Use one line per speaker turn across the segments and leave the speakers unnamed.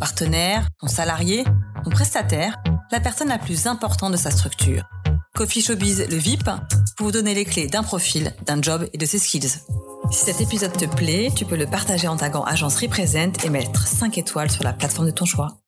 partenaire, son salarié, son prestataire, la personne la plus importante de sa structure. Coffee Showbiz, le VIP, pour vous donner les clés d'un profil, d'un job et de ses skills. Si cet épisode te plaît, tu peux le partager en tagant Agence Represent et mettre 5 étoiles sur la plateforme de ton choix.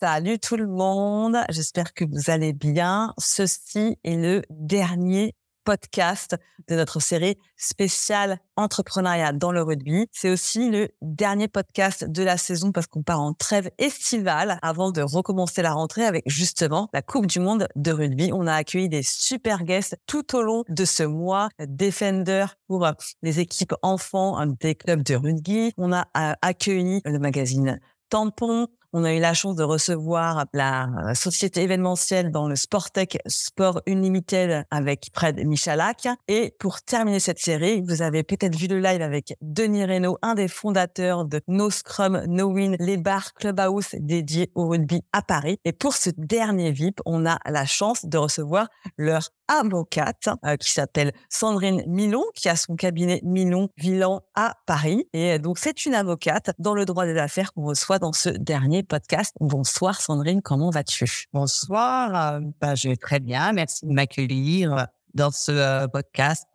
Salut tout le monde, j'espère que vous allez bien. Ceci est le dernier podcast de notre série spéciale entrepreneuriat dans le rugby. C'est aussi le dernier podcast de la saison parce qu'on part en trêve estivale avant de recommencer la rentrée avec justement la Coupe du Monde de rugby. On a accueilli des super guests tout au long de ce mois. Defender pour les équipes enfants des clubs de rugby. On a euh, accueilli le magazine Tampon, on a eu la chance de recevoir la euh, société événementielle dans le Sportec Sport Unlimited avec Fred Michalak. Et pour terminer cette série, vous avez peut-être vu le live avec Denis Reynaud, un des fondateurs de No Scrum, No Win, les bars Clubhouse dédiés au rugby à Paris. Et pour ce dernier VIP, on a la chance de recevoir leur avocate euh, qui s'appelle Sandrine Milon, qui a son cabinet Milon Villan à Paris. Et donc, c'est une avocate dans le droit des affaires qu'on reçoit dans ce dernier podcast. Bonsoir Sandrine, comment vas-tu?
Bonsoir, euh, bah, je vais très bien. Merci de m'accueillir dans ce euh, podcast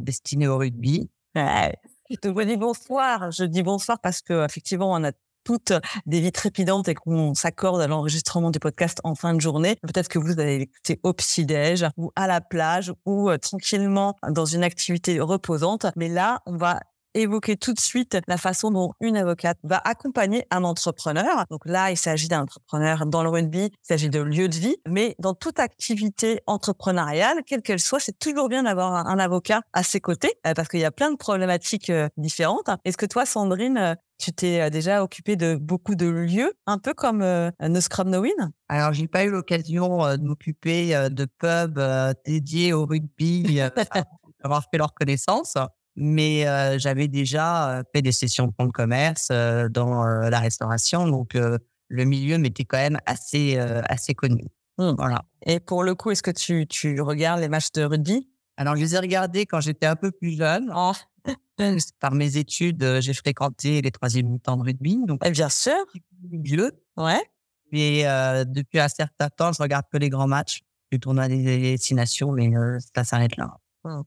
destiné au rugby.
Je te dis bonsoir. Je dis bonsoir parce que effectivement, on a toutes des vies trépidantes et qu'on s'accorde à l'enregistrement du podcast en fin de journée. Peut-être que vous allez l'écouter au petit-déj ou à la plage ou euh, tranquillement dans une activité reposante. Mais là, on va évoquer tout de suite la façon dont une avocate va accompagner un entrepreneur. Donc là, il s'agit d'un entrepreneur dans le rugby, il s'agit de lieu de vie, mais dans toute activité entrepreneuriale, quelle qu'elle soit, c'est toujours bien d'avoir un, avocat à ses côtés euh, parce qu'il y a plein de problématiques euh, différentes. Est-ce que toi, Sandrine, tu t'es euh, déjà occupé de beaucoup de lieux, un peu comme euh, No Scrum No Win?
Alors, j'ai pas eu l'occasion euh, de m'occuper de pubs dédiés au rugby, avoir fait leur connaissance, mais j'avais déjà fait des sessions de compte commerce dans la restauration, donc le milieu m'était quand même assez assez connu.
Mmh. Voilà. Et pour le coup, est-ce que tu, tu regardes les matchs de rugby?
Alors, je les ai regardés quand j'étais un peu plus jeune. Oh. Par mes études, euh, j'ai fréquenté les troisième mi-temps de rugby. Donc,
eh bien sûr.
Jeu.
Ouais.
Et euh, depuis un certain temps, je regarde que les grands matchs. Je tourne à des destinations, mais euh, ça s'arrête là.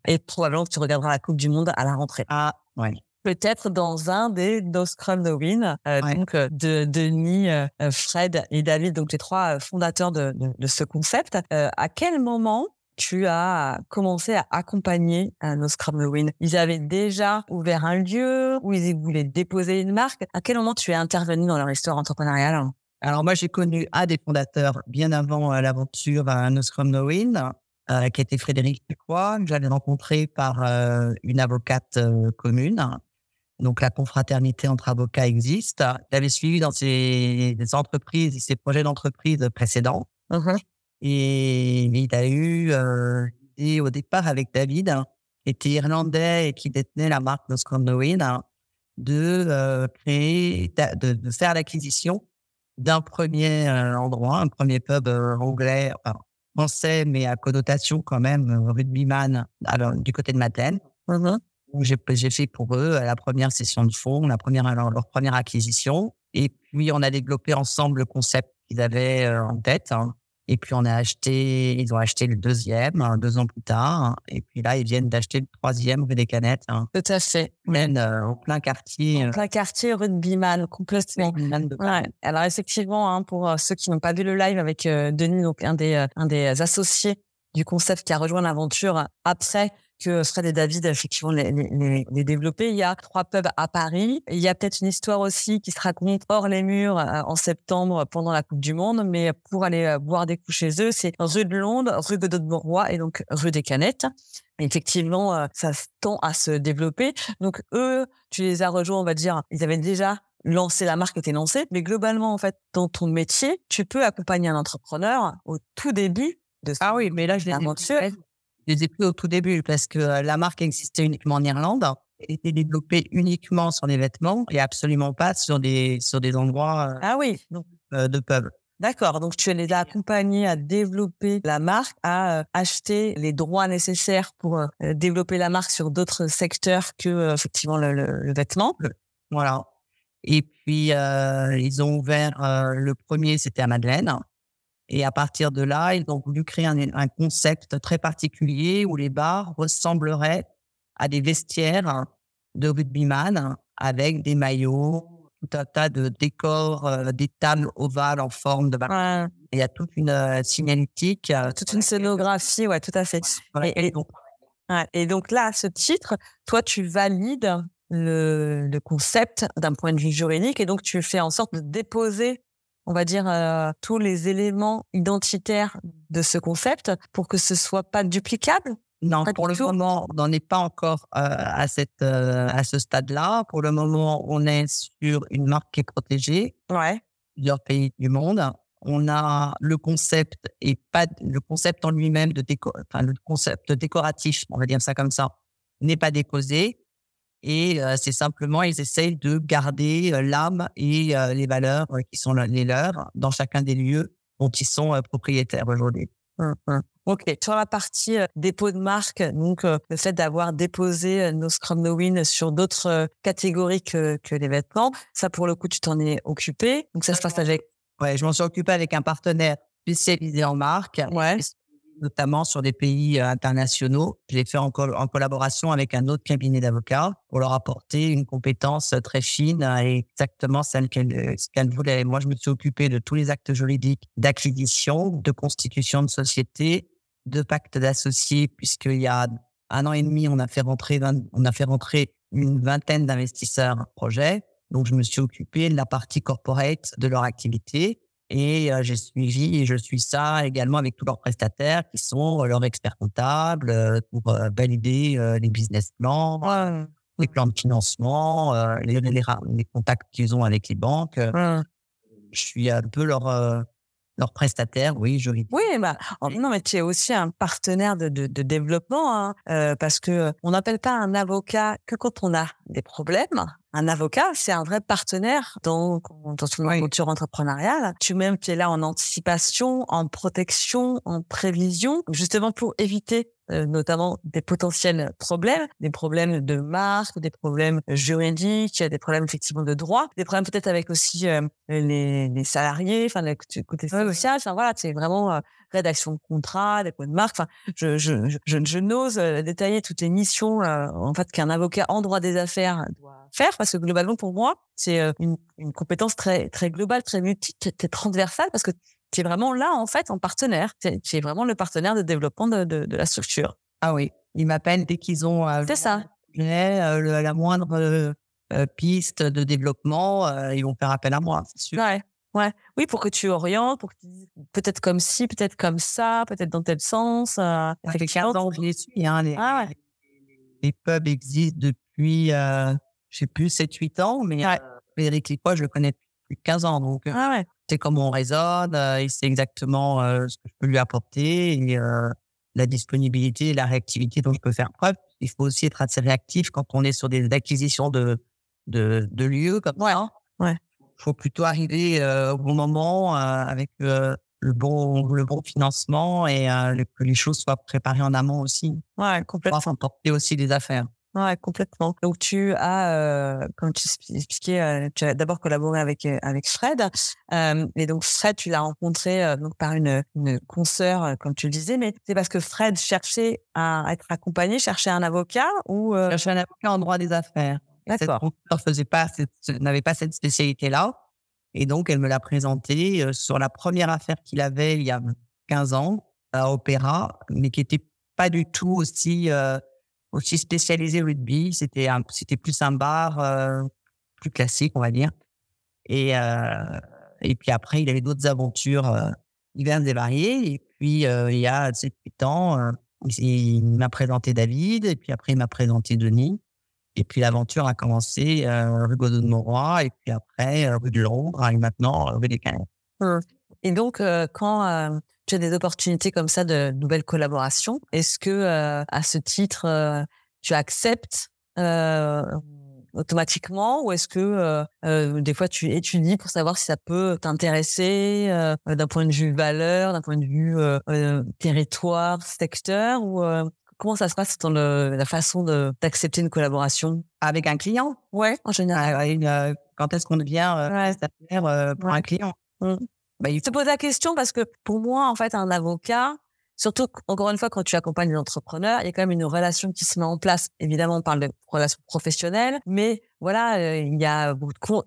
Et probablement que tu regarderas la Coupe du Monde à la rentrée.
Ah, ouais.
Peut-être dans un des No Scrum No Win, donc de Denis, Fred et David, donc les trois fondateurs de, de, de ce concept. à quel moment tu as commencé à accompagner nos Scrum Win. Ils avaient déjà ouvert un lieu où ils voulaient déposer une marque? À quel moment tu es intervenu dans leur histoire entrepreneuriale?
Alors moi, j'ai connu un des fondateurs bien avant euh, l'aventure à No Scrum No Win, euh, qui était Frédéric Ducroix, que j'avais rencontré par euh, une avocate commune. Donc la confraternité entre avocats existe. J'avais suivi dans ses entreprises et ses projets d'entreprise précédents. Mmh et il a eu euh, l'idée au départ avec David, hein, qui était irlandais et qui détenait la marque de Scandowin, hein, de euh, créer, de, de faire l'acquisition d'un premier euh, endroit, un premier pub euh, anglais, enfin, français, mais à connotation quand même rugbyman alors, du côté de Madeleine. Mmh j'ai, j'ai fait pour eux la première session de fonds, la première, alors, leur première acquisition. Et puis, on a développé ensemble le concept qu'ils avaient en tête. Hein. Et puis on a acheté, ils ont acheté le deuxième hein, deux ans plus tard. Hein. Et puis là, ils viennent d'acheter le troisième rue des Canettes. Hein.
Tout à fait.
Même euh, au plein quartier.
En euh, plein quartier rue de Biman, complètement. Ouais. Alors effectivement, pour euh, ceux qui n'ont pas vu le live avec Denis, donc un des un des associés du concept qui a rejoint l'aventure après que Fred et David effectivement les, les, les développer. Il y a trois pubs à Paris. Il y a peut-être une histoire aussi qui se raconte hors les murs euh, en septembre pendant la Coupe du Monde, mais pour aller euh, boire des coups chez eux, c'est rue de Londres, rue de Bourgois et donc rue des Canettes. Effectivement, euh, ça tend à se développer. Donc eux, tu les as rejoints, on va dire, ils avaient déjà lancer la marque es lancée. Mais globalement, en fait, dans ton métier, tu peux accompagner un entrepreneur au tout début de
Ah oui, mais là, je les, ai plus, je les ai plus au tout début parce que la marque existait uniquement en Irlande, était développée uniquement sur les vêtements et absolument pas sur des, sur des endroits
ah oui.
de pub.
D'accord. Donc, tu les as accompagnés à développer la marque, à euh, acheter les droits nécessaires pour euh, développer la marque sur d'autres secteurs que, euh, effectivement, le, le, vêtement.
Voilà. Et puis, ils ont ouvert, le premier, c'était à Madeleine. Et à partir de là, ils ont voulu créer un, un concept très particulier où les bars ressembleraient à des vestiaires de rugbyman avec des maillots, tout un tas de décors, euh, des tables ovales en forme de
ouais.
Il y a toute une euh, signalétique.
Euh, toute une scénographie, ouais, tout à fait. Et, donc, ouais, et, donc, là, ce titre, toi, tu valides le, le concept d'un point de vue juridique et donc tu fais en sorte de déposer, on va dire, euh, tous les éléments identitaires de ce concept pour que ce soit pas duplicable?
Non, pour le moment, on n'en est pas encore euh, à cette euh, à ce stade-là. Pour le moment, on est sur une marque qui est protégée.
Ouais.
Plusieurs pays du monde. On a le concept et pas le concept en lui-même de déco, enfin le concept décoratif, on va dire ça comme ça, n'est pas déposé. Et euh, c'est simplement, ils essayent de garder l'âme et les valeurs qui sont les leurs dans chacun des lieux dont ils sont propriétaires aujourd'hui.
Hum, hum. Ok. Sur la partie euh, dépôt de marque, donc euh, le fait d'avoir déposé euh, nos Scrum No Win sur d'autres catégories que, que les vêtements, ça pour le coup tu t'en es occupé? Donc ça se passe avec.
Ouais, je m'en suis occupé avec un partenaire spécialisé en marque.
Ouais
notamment sur des pays euh, internationaux. Je l'ai fait en, en, collaboration avec un autre cabinet d'avocats pour leur apporter une compétence très fine et exactement celle qu'elle euh, qu'elle voulait. Moi, je me suis occupé de tous les actes juridiques d'acquisition, de constitution de société, de pacte d'associés, puisqu'il y a un an et demi, on a fait rentrer, on a fait rentrer une vingtaine d'investisseurs projet. Donc, je me suis occupé de la partie corporate de leur activité et euh, j'ai suivi et je suis ça également avec tous leurs prestataires qui sont leurs experts comptables euh, pour valider les business plans, les plans de financement, les, les, les, contacts qu'ils ont avec les banques. Je suis un peu leur leur prestataire, oui, juridique.
Oui, bah, non, mais tu es aussi un partenaire de, de, de développement, hein, euh, parce que on n'appelle pas un avocat que quand on a des problèmes. Un avocat, c'est un vrai partenaire dans, dans une aventure entrepreneuriale. Tu même qui es là en anticipation, en protection, en prévision, justement pour éviter euh, notamment des potentiels problèmes, des problèmes de marque, des problèmes juridiques, des problèmes effectivement de droit, des problèmes peut-être avec aussi euh, les, les, salariés, enfin le côté social. Enfin voilà, c'est vraiment euh, rédaction de contrat, des points de marque. Enfin, je, je, je, je n'ose détailler toutes les missions en fait qu'un avocat en droit des affaires doit faire parce que globalement pour moi c'est une, une compétence très très globale, très multiple, très transversale parce que tu es vraiment là, en fait, en partenaire. Tu es, vraiment le partenaire de développement de, de, de la structure.
Ah oui, ils m'appellent dès qu'ils ont
euh, C'est ça.
Euh, la moindre euh, piste de développement, ils vont faire appel à moi, c'est sûr.
Ouais. Ouais. Oui, pour que tu orientes, pour que tu dises peut-être comme ci, peut-être comme ça, peut-être dans tel sens.
Ça fait 15 ans que je les suis. Hein, les, ah ouais. les, pubs existent depuis, je sais plus, 7-8 ans, mais ouais. Frédéric Lipois, je le connais depuis 15 ans. Donc,
ah ouais
sait comment on raisonne, euh, il sait exactement euh, ce que je peux lui apporter et euh, la disponibilité et la réactivité dont je peux faire preuve. Il faut aussi être assez réactif quand on est sur des acquisitions de de, de lieux comme
ouais.
ça.
Ouais.
Il faut plutôt arriver au bon moment avec le bon le bon financement et que les choses soient préparées en amont aussi.
Ouais, complètement.
Pour porter aussi des affaires.
Ouais, complètement. Donc tu as, euh, comme tu expliquais, euh, tu as d'abord collaboré avec euh, avec Fred, euh, et donc Fred, tu l'as rencontré euh, donc par une une consoeur, comme tu le disais, mais c'est parce que Fred cherchait à être accompagné, cherchait un avocat ou
cherchait un avocat en droit des affaires.
D'accord.
Cette faisait pas, n'avait pas cette spécialité-là, et donc elle me l'a présenté sur la première affaire qu'il avait il y a 15 ans à Opéra, mais qui était pas du tout aussi aussi spécialisé rugby. C'était c'était plus un bar euh, plus classique, on va dire. Et euh, et puis après, il avait d'autres aventures euh, diverses et variées. Et puis euh, il y a 7 8 ans, il m'a présenté David. Et puis après, il m'a présenté Denis. Et puis l'aventure a commencé euh, rue Godot de Moroy et puis après rue de Londres et maintenant rue des Canets.
Et donc, quand tu as des opportunités comme ça de nouvelles collaborations, est-ce que à ce titre, tu acceptes automatiquement ou est-ce que euh, euh, des fois tu étudies pour savoir si ça peut t'intéresser euh, d'un point de vue valeur, d'un point de vue territoire, secteur ou comment ça se passe dans le, la façon d'accepter une collaboration?
Avec un client?
Ouais, en général.
quand est-ce qu'on devient ouais. pour un client?
Mmh. Bah, il te pose la question parce que pour moi en fait un avocat Surtout, encore une fois, quand tu accompagnes les entrepreneurs, il y a quand même une relation qui se met en place. Évidemment, on parle de relation professionnelle, mais voilà, euh, il y a,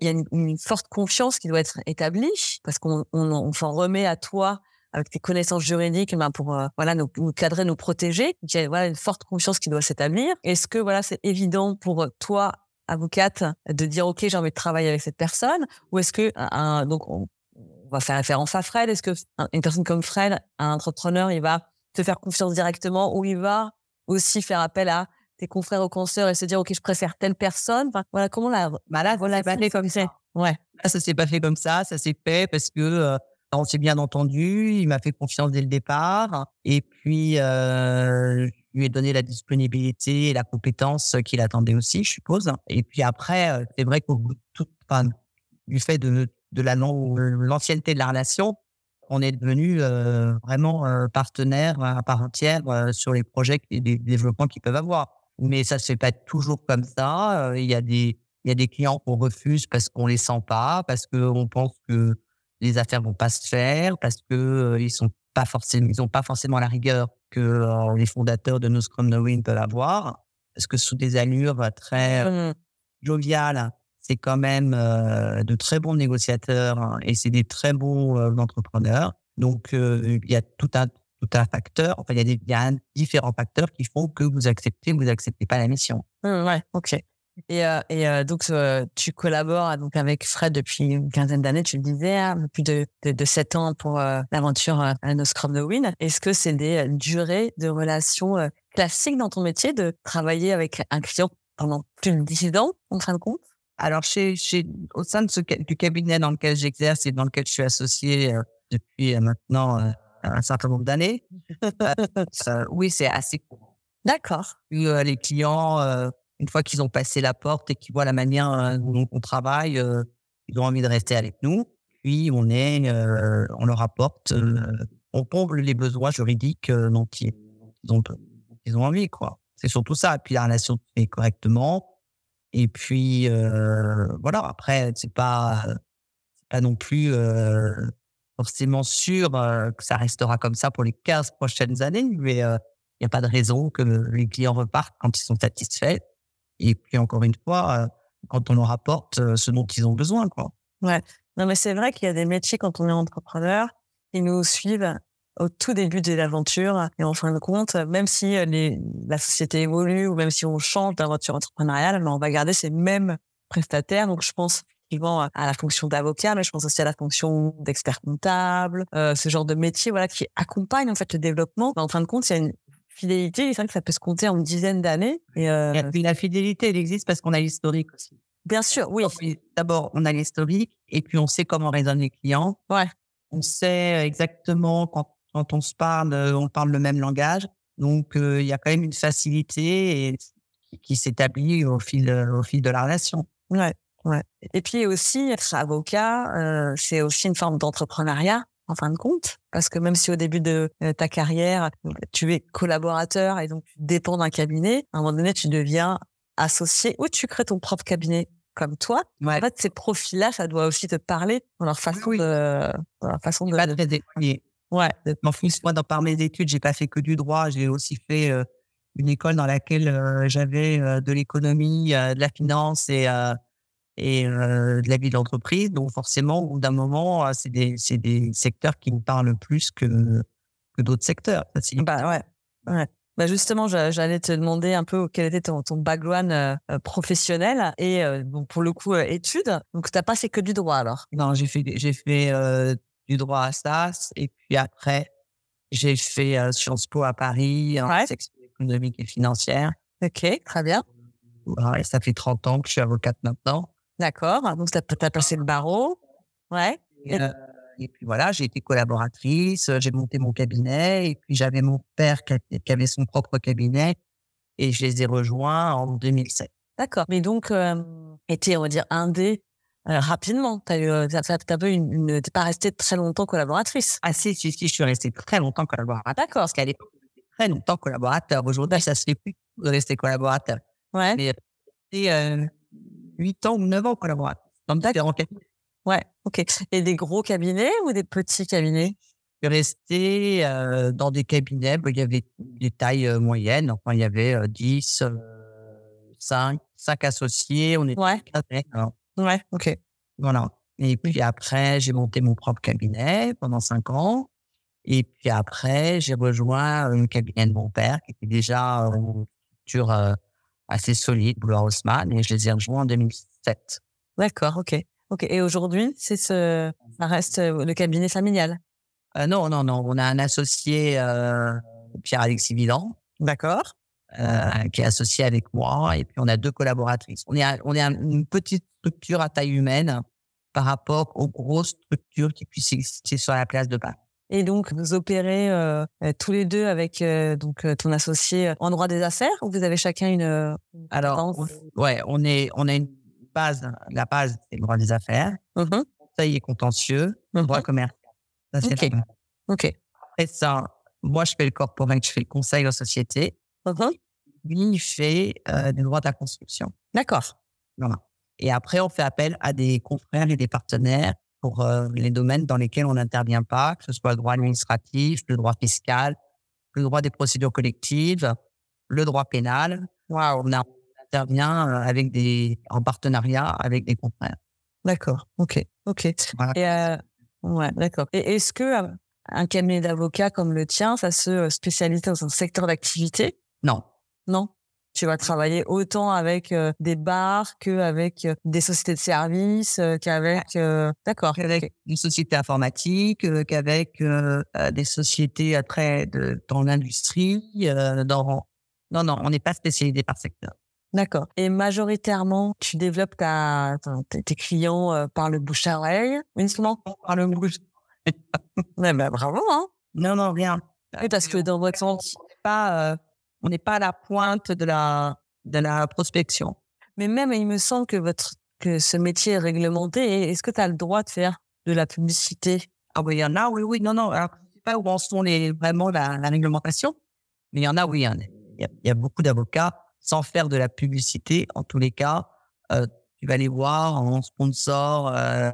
il y a une, forte confiance qui doit être établie parce qu'on on, s'en remet à toi avec tes connaissances juridiques ben pour euh, voilà nous, cadrer, nous protéger. il y a voilà une forte confiance qui doit s'établir. Est-ce que voilà c'est évident pour toi avocate de dire ok j'ai envie de travailler avec cette personne? Ou est-ce que un, donc on va faire référence à Fred. Est-ce que une personne comme Fred, un entrepreneur, il va te faire confiance directement ou il va aussi faire appel à tes confrères ou consoeurs et se dire, OK, je préfère telle personne? voilà, comment la,
bah là, voilà,
ça fait comme ça. Ouais.
Là, ça s'est pas fait comme ça. Ça s'est fait parce que, euh, on s'est bien entendu. Il m'a fait confiance dès le départ. Et puis, euh, je lui ai donné la disponibilité et la compétence qu'il attendait aussi, je suppose. Et puis après, euh, c'est vrai qu'au bout de tout, enfin, du fait de de la l'ancienneté de la relation, on est devenu euh, vraiment euh, partenaire à part entière euh, sur les projets et les développements qu'ils peuvent avoir. Mais ça se fait pas toujours comme ça. Il y a des il y a des clients qu'on refuse parce qu'on les sent pas, parce qu'on pense que les affaires vont pas se faire, parce que ils sont pas forcément ils ont pas forcément la rigueur que les fondateurs de No Scrum No Win peuvent avoir, parce que sous des allures très mmh. joviales c'est quand même euh, de très bons négociateurs hein, et c'est des très bons euh, entrepreneurs. Donc, euh, il y a tout un, tout un facteur, enfin, il y a, différents facteurs qui font que vous acceptez ou vous acceptez pas la mission.
Mmh, ouais, ok. Et, et donc, tu collabores donc avec Fred depuis une quinzaine d'années, tu le disais, hein, plus de, de, sept ans pour l'aventure à No Scrum No Win. Est-ce que c'est des durées de relations classiques dans ton métier de travailler avec un client pendant plus de dix ans, en fin de compte?
Alors, chez, chez, au sein de ce, du cabinet dans lequel j'exerce et dans lequel je suis associé euh, depuis euh, maintenant euh, un certain nombre d'années, oui, c'est assez courant.
D'accord.
les clients, une fois qu'ils ont passé la porte et qu'ils voient la manière dont on travaille, ils ont envie de rester avec nous. Puis, on est, on leur apporte, on comble les besoins juridiques dont ils, ont, ils ont envie, quoi. C'est surtout ça. Et puis, la relation fait correctement et puis euh, voilà. Après, c'est pas c'est pas non plus euh, forcément sûr euh, que ça restera comme ça pour les 15 prochaines années, mais il n'y a pas de raison que les clients repartent quand ils sont satisfaits. Et puis encore une fois, quand on leur apporte ce dont ils ont besoin, quoi.
Ouais. Non, mais c'est vrai qu'il y a des métiers quand on est entrepreneur, ils nous suivent au tout début de l'aventure. Et en fin de compte, même si euh, les, la société évolue ou même si on change d'aventure entrepreneuriale, on va garder ces mêmes prestataires. Donc, je pense effectivement à la fonction d'avocat, mais je pense aussi à la fonction d'expert comptable, euh, ce genre de métier, voilà, qui accompagne en fait le développement. en fin de compte, il y a une fidélité. C'est vrai que ça peut se compter en dizaines d'années.
Et, euh... la fidélité, elle existe parce qu'on a l'historique aussi.
Bien sûr, oui.
D'abord, on a l'historique et puis on sait comment raisonnent les clients.
Ouais.
On sait exactement quand quand on se parle, euh, on parle le même langage. Donc, euh, il y a quand même une facilité et, qui s'établit au fil, au fil de la relation.
Ouais, ouais. Et puis aussi, être avocat, euh, c'est aussi une forme d'entrepreneuriat en fin de compte, parce que même si au début de ta carrière, tu es collaborateur et donc tu dépends d'un cabinet, à un moment donné, tu deviens associé ou tu crées ton propre cabinet comme toi. En fait, ces profils-là, ça doit aussi te parler dans leur façon de, dans leur façon de.
Pas très Ouais. En plus, moi, dans, par mes études, j'ai pas fait que du droit. J'ai aussi fait euh, une école dans laquelle euh, j'avais euh, de l'économie, de la finance et, et de la vie d'entreprise. Donc, forcément, au bout d'un moment, c'est des, secteurs qui me parlent plus que, que d'autres secteurs.
Bah ouais. ouais. Bah justement, j'allais te demander un peu quel était ton, ton background professionnel et pour le coup études. Donc tu n'as pas fait que du droit alors?
Non, j'ai fait j'ai fait du droit à SAS. Et puis après, j'ai fait euh, Sciences Po à Paris en section économique et financière.
Ok, très bien.
ça fait 30 ans que je suis avocate maintenant.
D'accord. Donc, tu as, passé le barreau. Ouais.
Et, euh, et puis voilà, j'ai été collaboratrice, j'ai monté mon cabinet et puis j'avais mon père qui avait son propre cabinet et je les ai rejoints en 2007.
D'accord. Mais donc, euh, était, on va dire, indé rapidement. Tu euh, une, une pas restée très longtemps collaboratrice?
Ah si, si, si, je suis restée très longtemps collaboratrice.
D'accord.
Parce qu'à l'époque, j'étais très longtemps collaborateur. Aujourd'hui, ça se fait plus de rester collaborateur.
Ouais.
Mais c'était euh, 8 ans ou 9 ans collaborateur dans différents cabinets.
Ouais, ok. Et des gros cabinets ou des petits cabinets?
Je suis resté euh, dans des cabinets, il y avait des tailles euh, moyennes. Enfin, il y avait euh, 10, 5, 5 associés. On était
ouais.
Alors,
Ouais, ok.
Voilà. Et puis après, j'ai monté mon propre cabinet pendant cinq ans. Et puis après, j'ai rejoint un cabinet de mon père qui était déjà une structure euh, assez solide, Blue Houseman, et je les ai rejoints en 2007.
D'accord, ok. Ok. Et aujourd'hui, c'est ce, ça reste euh, le cabinet familial?
Euh, non, non, non. On a un associé, euh, Pierre-Alexis Vidan.
D'accord.
Euh, qui est associé avec moi. Et puis, on a deux collaboratrices. On est, on est une petite structure à taille humaine par rapport aux grosses structures qui puissent exister sur la place de Paris.
Et donc, vous opérez euh, tous les deux avec euh, donc ton associé en droit des affaires ou vous avez chacun une, une
Alors, on, ouais, on est, on a une base. La base, c'est le droit des affaires,
mm -hmm.
conseil et contentieux, mm -hmm. droit commercial. Ça,
c'est okay. ok.
Après ça, moi, je fais le corporate, je fais le conseil aux sociétés. Lui, fait euh, des droits de la construction.
D'accord.
Voilà. Et après, on fait appel à des confrères et des partenaires pour euh, les domaines dans lesquels on n'intervient pas, que ce soit le droit administratif, le droit fiscal, le droit des procédures collectives, le droit pénal.
Wow.
On, intervient euh, avec des, en partenariat avec des confrères.
D'accord. OK. OK.
Voilà.
Et, euh, ouais, d'accord. Et est-ce que un cabinet d'avocats comme le tien, ça se spécialise dans un secteur d'activité?
Non.
Non tu vas travailler autant avec euh, des bars qu'avec euh, des sociétés de services, euh, qu'avec d'accord,
qu'avec une société informatique, qu'avec des sociétés après de, dans l'industrie. dans non non, on n'est pas spécialisé par secteur.
D'accord. Et majoritairement, tu développes ta, tes clients par le bouche à oreille, uniquement?
Par le bouche.
Mais ben, bravo hein.
Non non rien.
Oui, parce que dans votre sens,
pas on n'est pas à la pointe de la, de la prospection.
Mais même, il me semble que votre, que ce métier est réglementé. Est-ce que tu as le droit de faire de la publicité?
Ah oui, il y en a, oui, oui, non, non. Alors, je ne sais pas où en sont les, vraiment la, la réglementation, mais il y en a, oui. Il y a, il y a beaucoup d'avocats sans faire de la publicité. En tous les cas, euh, tu vas les voir en sponsor. Euh,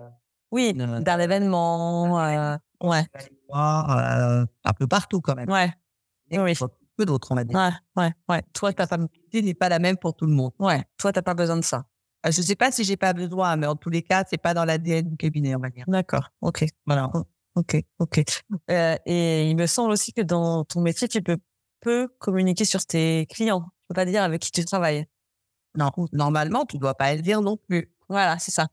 oui, euh, dans l'événement. Euh, ouais.
Tu vas les voir euh, un peu partout quand même.
Ouais.
Et oui peu d'autres, on va dire.
Ouais, ouais, ouais. Toi, ta
publicité n'est pas la même pour tout le monde.
Ouais. Toi, t'as pas besoin de ça.
Je sais pas si j'ai pas besoin, mais en tous les cas, c'est pas dans l'ADN du cabinet, on va dire.
D'accord. Ok.
Voilà.
Ok. Ok. Euh, et il me semble aussi que dans ton métier, tu peux peu communiquer sur tes clients. Tu peux pas dire avec qui tu travailles.
Non. Normalement, tu dois pas le dire non plus.
Voilà, c'est ça.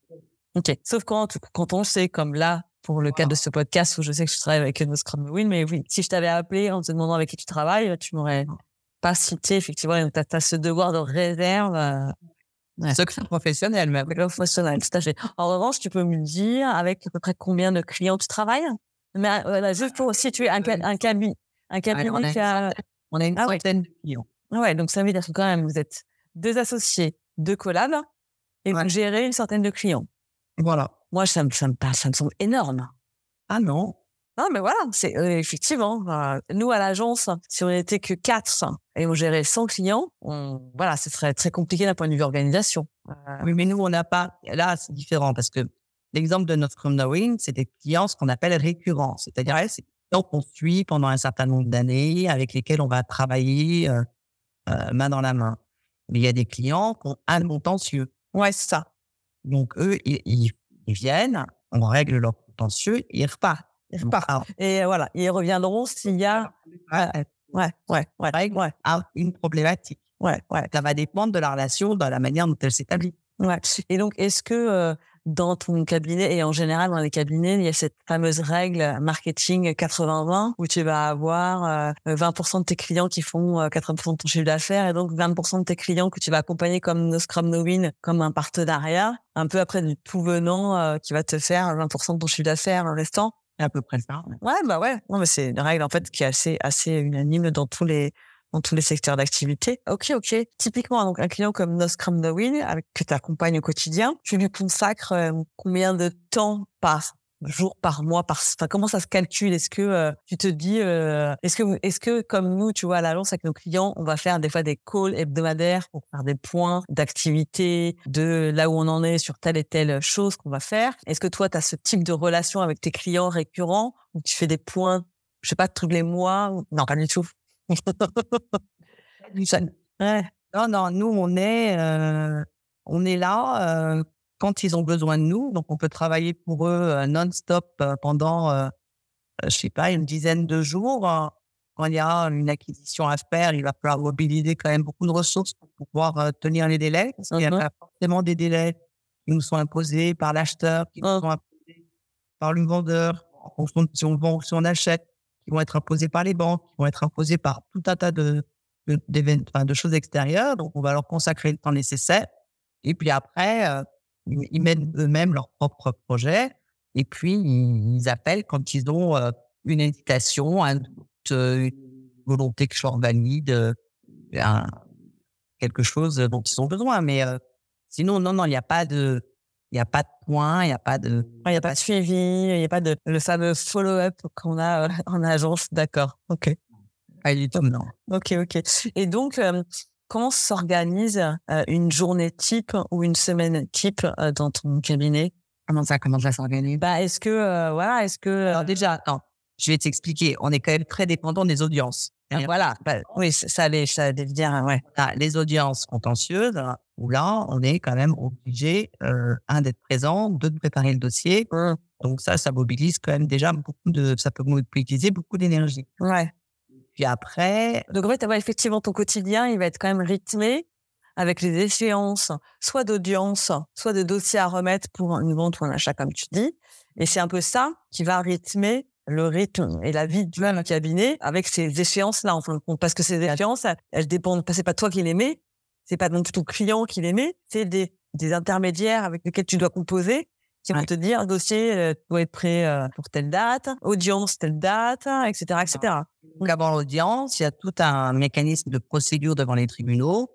Ok. Sauf quand, quand on sait, comme là, pour le cadre de ce podcast où je sais que je travaille avec No Scrum Win, mais oui, si je t'avais appelé en te demandant avec qui tu travailles, tu m'aurais pas cité, effectivement, tu as, ce devoir de réserve. Euh,
ouais. Secret professionnel, même.
Professionnel, tout à fait. En revanche, tu peux me dire avec à peu près combien de clients tu travailles? Mais euh, juste pour situer un, un cabinet. Un cabinet
on, a,
qui a...
on a une ah, centaine ouais. de clients.
Ouais, donc ça veut dire que quand même, vous êtes deux associés, deux collabs, et ouais. vous gérez une centaine de clients.
Voilà.
Moi, ça me, ça me, ça me semble énorme.
Ah non.
Non, mais voilà, c'est euh, effectivement. Euh, nous, à l'agence, si on n'était que quatre et on gérait 100 clients, on, voilà, ce serait très compliqué d'un point de vue organisation.
Euh... Oui, mais nous, on n'a pas. Là, c'est différent parce que l'exemple de notre Knowing, c'est des clients, ce qu'on appelle récurrents. C'est-à-dire, c'est des clients qu'on suit pendant un certain nombre d'années, avec lesquels on va travailler main dans la main. Mais il y a des clients qui ont un contentieux.
Ouais, c'est ça.
Donc, eux, ils, ils, ils viennent, on règle leur contentieux, ils repartent.
Ils repartent. Et voilà, ils reviendront s'il y a ouais, ouais, ouais, ouais.
une problématique.
Ouais, ouais.
Ça va dépendre de la relation, de la manière dont elle s'établit.
Ouais. Et donc, est-ce que euh, dans ton cabinet et en général dans les cabinets, il y a cette fameuse règle marketing 80-20 où tu vas avoir 20% de tes clients qui font 80% de ton chiffre d'affaires et donc 20% de tes clients que tu vas accompagner comme No Scrum No Win, comme un partenariat, un peu après du tout venant qui va te faire 20% de ton chiffre d'affaires en restant.
À peu près ça.
Ouais, bah ouais. Non, mais c'est une règle en fait qui est assez assez unanime dans tous les dans tous les secteurs d'activité. Ok, ok. Typiquement, donc un client comme No Scrum No Win, avec que tu accompagnes au quotidien, tu lui consacres euh, combien de temps par jour, par mois, par enfin, comment ça se calcule? Est-ce que euh, tu te dis, euh, est-ce que est-ce que comme nous, tu vois, à l'agence avec nos clients, on va faire des fois des calls hebdomadaires pour faire des points d'activité, de là où on en est sur telle et telle chose qu'on va faire? Est-ce que toi, tu as ce type de relation avec tes clients récurrents où tu fais des points, je sais pas, tous les mois Non, pas du tout.
Non, non, nous, on est, euh, on est là euh, quand ils ont besoin de nous. Donc, on peut travailler pour eux euh, non-stop pendant, je sais pas, une dizaine de jours. Quand il y a une acquisition à faire, il va falloir mobiliser quand même beaucoup de ressources pour pouvoir tenir les délais. Parce qu'il y a mmh forcément des délais qui nous sont imposés par l'acheteur, qui nous mmh. sont imposés par le vendeur, en fonction de si on vend ou si on achète vont être imposés par les banques, vont être imposés par tout un tas de, choses extérieures. Donc, on va leur consacrer le temps nécessaire. Et puis après, euh, ils mènent eux-mêmes leur propre projet. Et puis, ils, appellent quand ils ont euh, une doute, euh, une volonté que je leur valide, quelque chose dont ils ont besoin. Mais sinon, non, non, il n'y a pas de il n'y a pas de il n'y a pas de...
Il n'y a pas de suivi, il n'y a pas de le fameux follow-up qu'on a euh, en agence. D'accord. OK.
Pas du tout, non.
OK, OK. Et donc, euh, comment s'organise euh, une journée type ou une semaine type dans ton cabinet?
Comment ça, comment ça s'organise?
Bah, est-ce que, voilà, est-ce que...
Alors déjà, attends, je vais t'expliquer. On est quand même très dépendant des audiences.
Voilà. Bah, oui, ça allait, ça allait dire, ouais.
les audiences contentieuses, où là, on est quand même obligé, euh, un, d'être présent, deux, de préparer le dossier. Mmh. Donc ça, ça mobilise quand même déjà beaucoup de, ça peut mobiliser beaucoup d'énergie.
Ouais.
Puis après.
Donc en fait, effectivement, ton quotidien, il va être quand même rythmé avec les échéances, soit d'audience, soit de dossiers à remettre pour une vente ou un achat, comme tu dis. Et c'est un peu ça qui va rythmer le rythme et la vie du même cabinet avec ces échéances-là, en fin de compte. Parce que ces échéances, elles, dépendent, c'est pas toi qui les mets, c'est pas non plus ton client qui les met, c'est des, des intermédiaires avec lesquels tu dois composer qui vont te dire dossier euh, doit être prêt euh, pour telle date, audience telle date, etc., etc.
Donc avant l'audience, il y a tout un mécanisme de procédure devant les tribunaux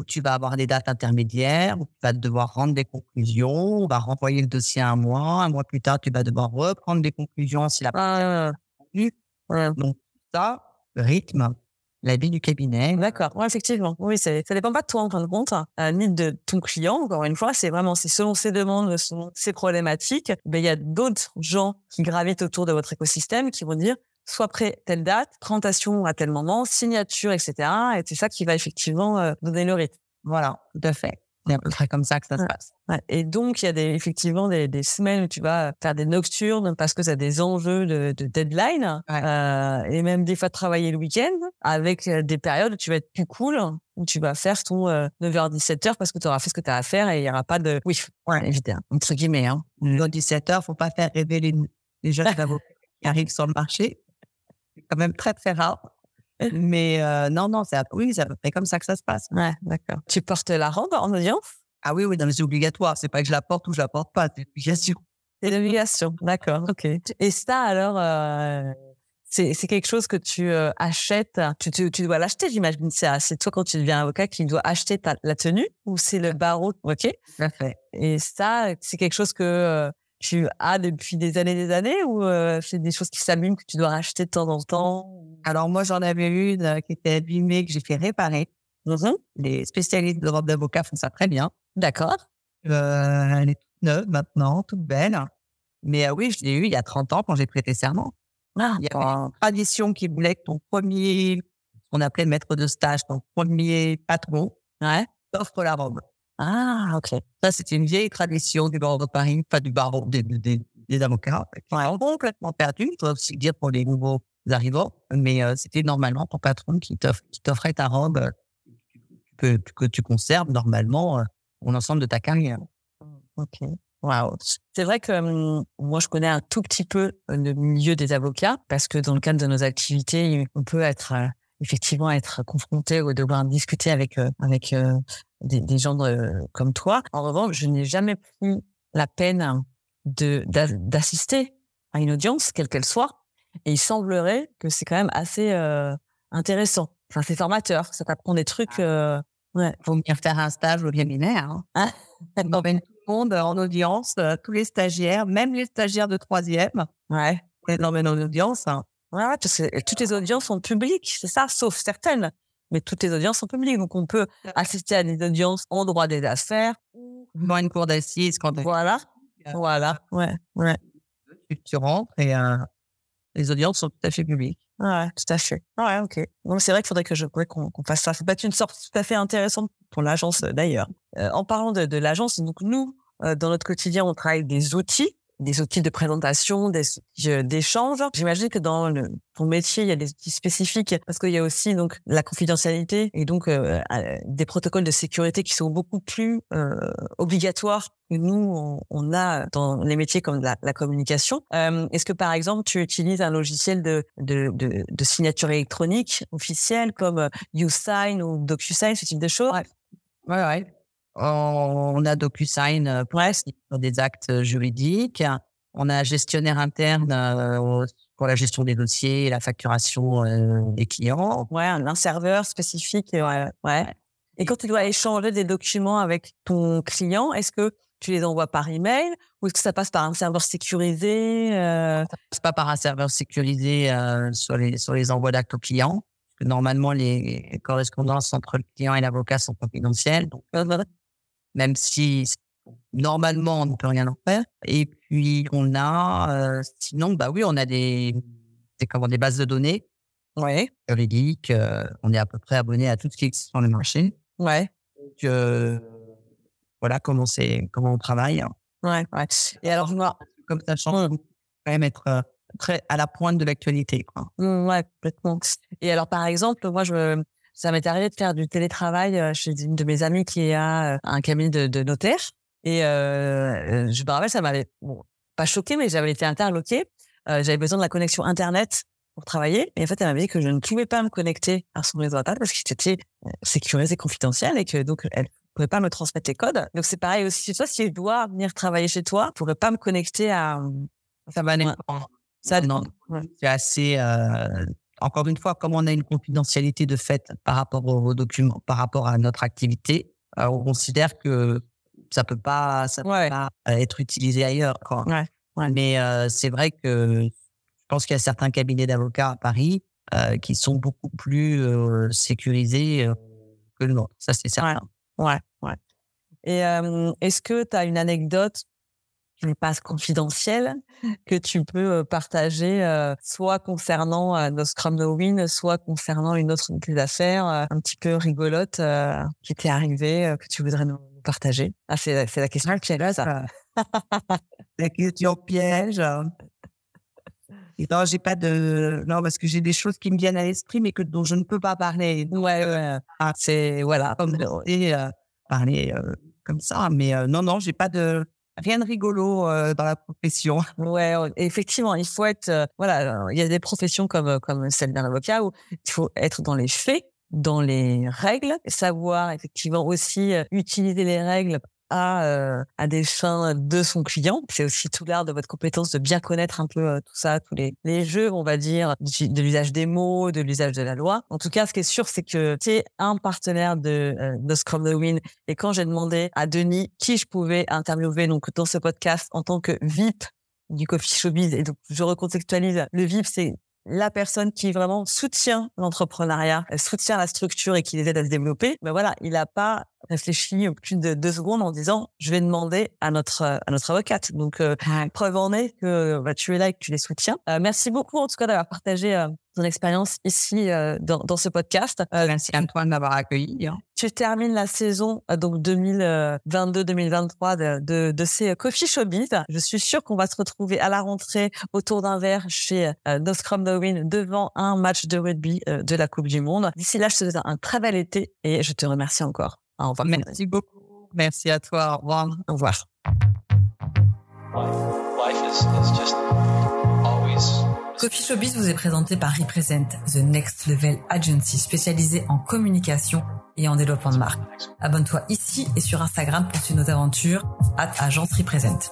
où tu vas avoir des dates intermédiaires, où tu vas devoir rendre des conclusions, on va renvoyer le dossier un mois, un mois plus tard, tu vas devoir reprendre des conclusions si la
ah,
Donc ça, rythme, la vie du cabinet.
D'accord, ouais, effectivement. Oui, ça dépend pas de toi en fin de compte, euh, ni de ton client. Encore une fois, c'est vraiment c'est selon ses demandes, selon ses problématiques. Ben il y a d'autres gens qui gravitent autour de votre écosystème qui vont dire soit prêt telle date, présentation à tel moment, signature, etc. Et c'est ça qui va effectivement euh, donner le rythme.
Voilà, tout à fait. C'est à peu près comme ça que ça se passe.
Et donc, il y a des, effectivement des, des, semaines où tu vas faire des nocturnes parce que ça a des enjeux de, de deadline. Euh, et même des fois travailler le week-end avec euh, des périodes où tu vas être plus cool, où tu vas faire ton 9h-17h parce que tu auras fait ce que tu as à faire et il n'y aura pas de...
Oui, évidemment, entre guillemets. Hein. 9h-17h, faut pas faire rêver les, les jeunes qui arrivent sur le marché quand même très, très rare. Mais euh, non, non, c'est oui, c'est à peu près comme ça que ça se passe.
Ouais, d'accord. Tu portes la robe en audience?
Ah oui, oui, non, c'est obligatoire. C'est pas que je la porte ou je la porte pas, c'est
obligation. C'est l'obligation, d'accord, ok. Et ça, alors, euh, c'est quelque chose que tu euh, achètes, tu, tu, tu dois l'acheter, j'imagine. C'est toi, quand tu deviens avocat, qui doit acheter ta, la tenue ou c'est le barreau? Ok.
Tout à fait.
Et ça, c'est quelque chose que tu as depuis des années des années ou euh, c'est des choses qui s'allument que tu dois racheter de temps en temps
Alors moi j'en avais une euh, qui était abîmée que j'ai fait réparer.
Mm-hmm.
Les spécialistes de robe d'avocat font ça très bien.
D'accord.
Euh, elle est toute neuve maintenant, toute belle. Mais euh, oui, je l'ai eu il y a 30 ans quand j'ai prêté serment.
Ah,
il y avait une tradition qui voulait que ton premier, qu'on appelait maître de stage, ton premier patron,
ouais.
t'offre la robe.
Ah, ok.
Ça, c'était une vieille tradition du barreau de Paris, pas du barreau des, des, des avocats, ouais. complètement perdu. Je dois aussi dire pour les nouveaux arrivants, mais euh, c'était normalement ton patron qui t'offrait ta robe euh, que, que, tu conserves normalement euh, pour l'ensemble de ta carrière.
Ok. Waouh. C'est vrai que hum, moi, je connais un tout petit peu le milieu des avocats parce que dans le cadre de nos activités, on peut être effectivement être confronté ou devoir discuter avec avec des, des, gens comme toi. En revanche, je n'ai jamais pris la peine de d'assister à une audience, quelle qu'elle soit. Et il semblerait que c'est quand même assez euh, intéressant. Enfin, c'est formateur. Ça t'apprend des trucs. Ah. Euh,
ouais. Faut venir faire un stage au cabinet. Hein. Ah. On emmène tout le monde en audience, euh, tous les stagiaires, même les stagiaires de troisième.
Ouais.
On les emmène en audience. Hein.
Ouais, toutes les audiences sont publiques, c'est ça, sauf certaines. Mais toutes les audiences sont publiques. Donc, on peut assister à des audiences en droit des affaires.
Dans une cour d'assises quand
Voilà. Voilà. Ouais. Ouais
tu, rentres et euh, les audiences sont tout à fait publiques.
Ouais, tout à fait. Ouais, ok. Donc c'est vrai qu'il faudrait que je qu'on fasse ça. C'est pas une sorte tout à fait intéressante pour l'agence euh, d'ailleurs. Euh, en parlant de, de l'agence, donc nous, dans notre quotidien, on travaille des outils des outils de présentation, des outils euh, d'échange. J'imagine que dans le, ton métier, il y a des outils spécifiques parce qu'il y a aussi donc la confidentialité et donc euh, euh, des protocoles de sécurité qui sont beaucoup plus euh, obligatoires que nous on, on, a dans les métiers comme la, la communication. Euh, Est-ce que par exemple tu utilises un logiciel de, de, de, de signature électronique officielle comme YouSign ou DocuSign, ce type de choses?
Ouais, ouais. ouais. On a DocuSign euh, Press pour des actes euh, juridiques. On a gestionnaire interne euh, pour la gestion des dossiers et la facturation des clients.
Ouais, un serveur spécifique. Ouais, ouais. Et quand tu dois échanger des documents avec ton client, est-ce que tu les envoies par email ou est-ce que ça passe par un serveur sécurisé
euh... Ça passe pas par un serveur sécurisé euh, sur les sur les envois d'actes aux clients. Normalement, les correspondances entre le client et l'avocat sont confidentielles. Donc, même si normalement on ne peut rien en faire. Et puis on a, euh, sinon bah oui, on a des, des comment des bases de données.
Ouais.
Juridiques. Euh, on est à peu près abonné à tout ce qui existe sur le marché.
Ouais.
Donc euh, voilà comment c'est comment on travaille.
Ouais. Ouais. Et alors moi,
comme ça change, mmh. quand même être très à la pointe de l'actualité. Quoi.
Mmh, ouais, complètement. Et alors par exemple, moi je ça m'est arrivé de faire du télétravail euh, chez une de mes amies qui a euh, un cabinet de, de notaire. Et euh, je me rappelle, ça m'avait bon, pas choqué, mais j'avais été interloquée. Euh, j'avais besoin de la connexion Internet pour travailler. Et en fait, elle m'avait dit que je ne pouvais pas me connecter à son réseau Internet parce qu'il était sécurisé, confidentiel et que donc elle pouvait pas me transmettre les codes. Donc c'est pareil aussi. Toi, si je dois venir travailler chez toi, je pourrais pas me connecter à.
Ça va ouais. Ça, non, c'est assez. Euh, encore une fois, comme on a une confidentialité de fait par rapport aux, documents, par rapport à notre activité, euh, on considère que ça peut pas, ça peut pas euh, être utilisé ailleurs. Quoi.
Ouais. Ouais.
Mais euh, c'est vrai que je pense qu'il y a certains cabinets d'avocats à Paris euh, qui sont beaucoup plus euh, sécurisés que le nôtre. Ça, c'est certain.
Ouais, ouais. Et est-ce que tu as une anecdote pas confidentiel que tu peux euh, partager euh, soit concernant euh, nos Scrum No Win, soit concernant une autre des affaires un petit peu rigolote qui t'est arrivée que tu voudrais nous partager. Ah, c'est c'est la question piège ça.
la question piège. Non, j'ai pas de non parce que j'ai des choses qui me viennent à l'esprit mais que dont je ne peux pas parler.
Ouais, ouais. Ah, c'est voilà.
Comme et, parler comme ça, mais non non, j'ai pas de rien de rigolo euh, dans la profession.
Ouais, effectivement, il faut être euh, voilà, il y a des professions comme euh, comme celle d'un avocat où il faut être dans les faits, dans les règles, savoir effectivement aussi utiliser les règles à, euh, à des fins de son client. C'est aussi tout l'art de votre compétence de bien connaître un peu euh, tout ça, tous les, les jeux, on va dire, de l'usage des mots, de l'usage de la loi. En tout cas, ce qui est sûr, c'est que tu es un partenaire de, euh, de Scrum The Win. Et quand j'ai demandé à Denis qui je pouvais interviewer donc dans ce podcast en tant que VIP du Coffee Showbiz, et donc je recontextualise, le VIP, c'est la personne qui vraiment soutient l'entrepreneuriat, soutient la structure et qui les aide à se développer, ben voilà, il n'a pas réfléchi plus de deux secondes en disant je vais demander à notre à notre avocate. Donc euh, preuve en est que bah, tu es là et que tu les soutiens. Euh, merci beaucoup en tout cas d'avoir partagé euh, ton expérience ici dans, dans ce podcast.
Merci Antoine d'avoir accueilli. Hein.
Tu termines la saison donc 2022-2023 de, de, de, ces Coffee Showbiz. Je suis sûre qu'on va se retrouver à la rentrée autour d'un verre chez No Scrum No Win devant un match de rugby de la Coupe du Monde. D'ici là, je te souhaite un très bel été et je te remercie encore.
Au revoir. Merci beaucoup. Merci à toi. Au revoir.
Au revoir. Coffee Showbiz vous est présenté par Represent, The Next Level Agency spécialisée en communication et en développement de marque. Abonne-toi ici et sur Instagram pour suivre nos aventures. at Agence Represent.